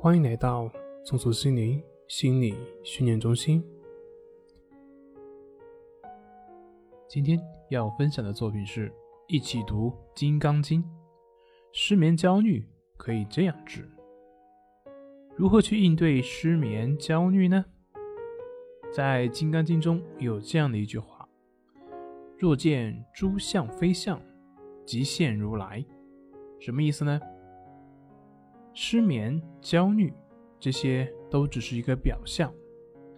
欢迎来到松鼠心灵心理训练中心。今天要分享的作品是一起读《金刚经》。失眠焦虑可以这样治。如何去应对失眠焦虑呢？在《金刚经》中有这样的一句话：“若见诸相非相，即现如来。”什么意思呢？失眠、焦虑，这些都只是一个表象。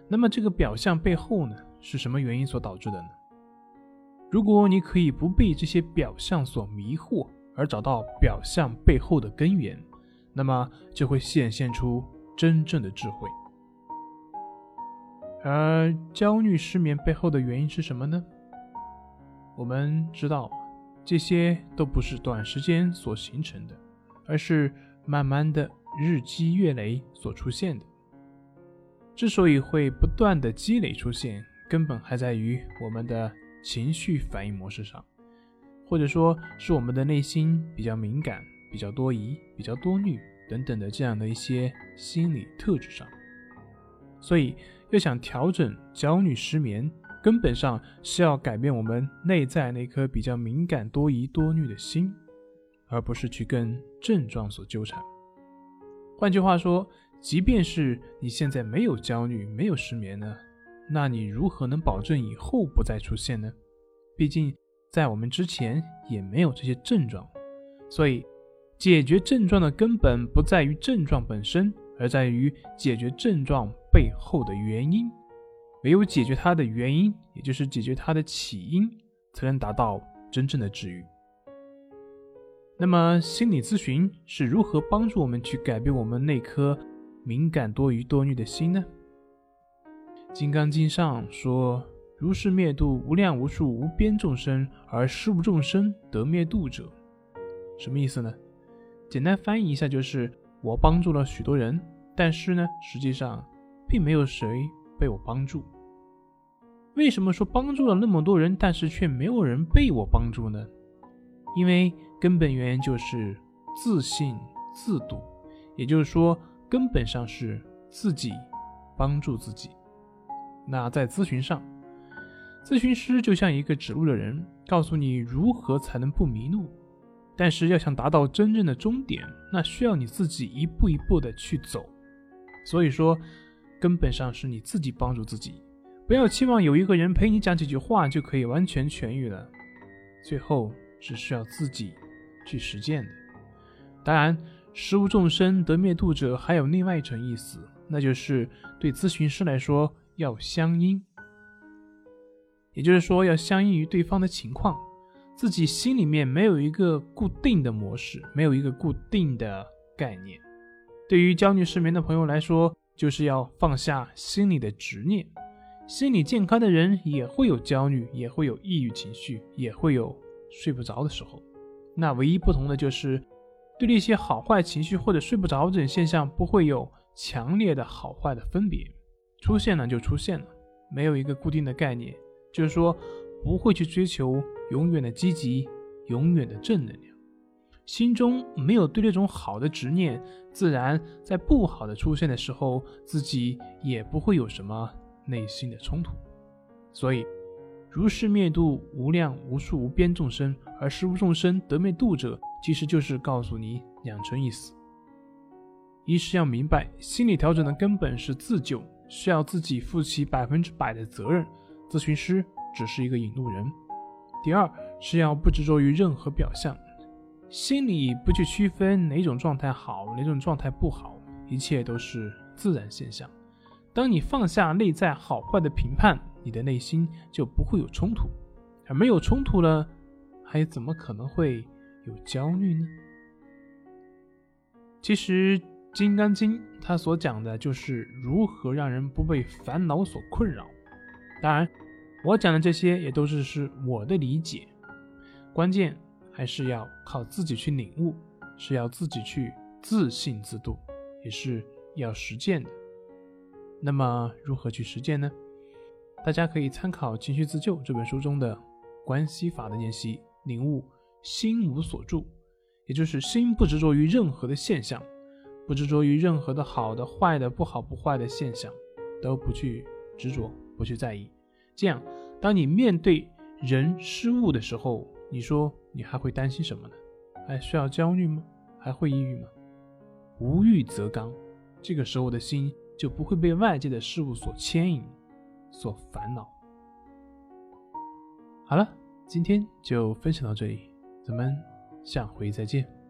那么这个表象背后呢，是什么原因所导致的呢？如果你可以不被这些表象所迷惑，而找到表象背后的根源，那么就会显现出真正的智慧。而焦虑、失眠背后的原因是什么呢？我们知道，这些都不是短时间所形成的，而是慢慢的日积月累所出现的。之所以会不断的积累出现，根本还在于我们的情绪反应模式上。或者说是我们的内心比较敏感、比较多疑、比较多虑等等的这样的一些心理特质上，所以要想调整焦虑、失眠，根本上是要改变我们内在那颗比较敏感、多疑、多虑的心，而不是去跟症状所纠缠。换句话说，即便是你现在没有焦虑、没有失眠呢，那你如何能保证以后不再出现呢？毕竟。在我们之前也没有这些症状，所以解决症状的根本不在于症状本身，而在于解决症状背后的原因。唯有解决它的原因，也就是解决它的起因，才能达到真正的治愈。那么，心理咨询是如何帮助我们去改变我们那颗敏感多疑多虑的心呢？《金刚经》上说。如是灭度无量无数无边众生，而十无众生得灭度者，什么意思呢？简单翻译一下，就是我帮助了许多人，但是呢，实际上并没有谁被我帮助。为什么说帮助了那么多人，但是却没有人被我帮助呢？因为根本原因就是自信自度，也就是说，根本上是自己帮助自己。那在咨询上。咨询师就像一个指路的人，告诉你如何才能不迷路。但是要想达到真正的终点，那需要你自己一步一步的去走。所以说，根本上是你自己帮助自己。不要期望有一个人陪你讲几句话就可以完全痊愈了，最后只需要自己去实践的。当然，十无众生得灭度者还有另外一层意思，那就是对咨询师来说要相应。也就是说，要相应于对方的情况，自己心里面没有一个固定的模式，没有一个固定的概念。对于焦虑失眠的朋友来说，就是要放下心里的执念。心理健康的人也会有焦虑，也会有抑郁情绪，也会有睡不着的时候。那唯一不同的就是，对那些好坏情绪或者睡不着这种现象，不会有强烈的好坏的分别，出现了就出现了，没有一个固定的概念。就是说，不会去追求永远的积极、永远的正能量，心中没有对那种好的执念，自然在不好的出现的时候，自己也不会有什么内心的冲突。所以，如是灭度无量无数无边众生，而十无众生得灭度者，其实就是告诉你两层意思：一是要明白，心理调整的根本是自救，需要自己负起百分之百的责任。咨询师只是一个引路人。第二是要不执着于任何表象，心里不去区分哪种状态好，哪种状态不好，一切都是自然现象。当你放下内在好坏的评判，你的内心就不会有冲突，而没有冲突了，还怎么可能会有焦虑呢？其实《金刚经》它所讲的就是如何让人不被烦恼所困扰。当然，我讲的这些也都是是我的理解，关键还是要靠自己去领悟，是要自己去自信自度，也是要实践的。那么如何去实践呢？大家可以参考《情绪自救》这本书中的关系法的练习，领悟心无所住，也就是心不执着于任何的现象，不执着于任何的好的、坏的、不好不坏的现象，都不去执着，不去在意。这样，当你面对人失误的时候，你说你还会担心什么呢？还需要焦虑吗？还会抑郁吗？无欲则刚，这个时候的心就不会被外界的事物所牵引、所烦恼。好了，今天就分享到这里，咱们下回再见。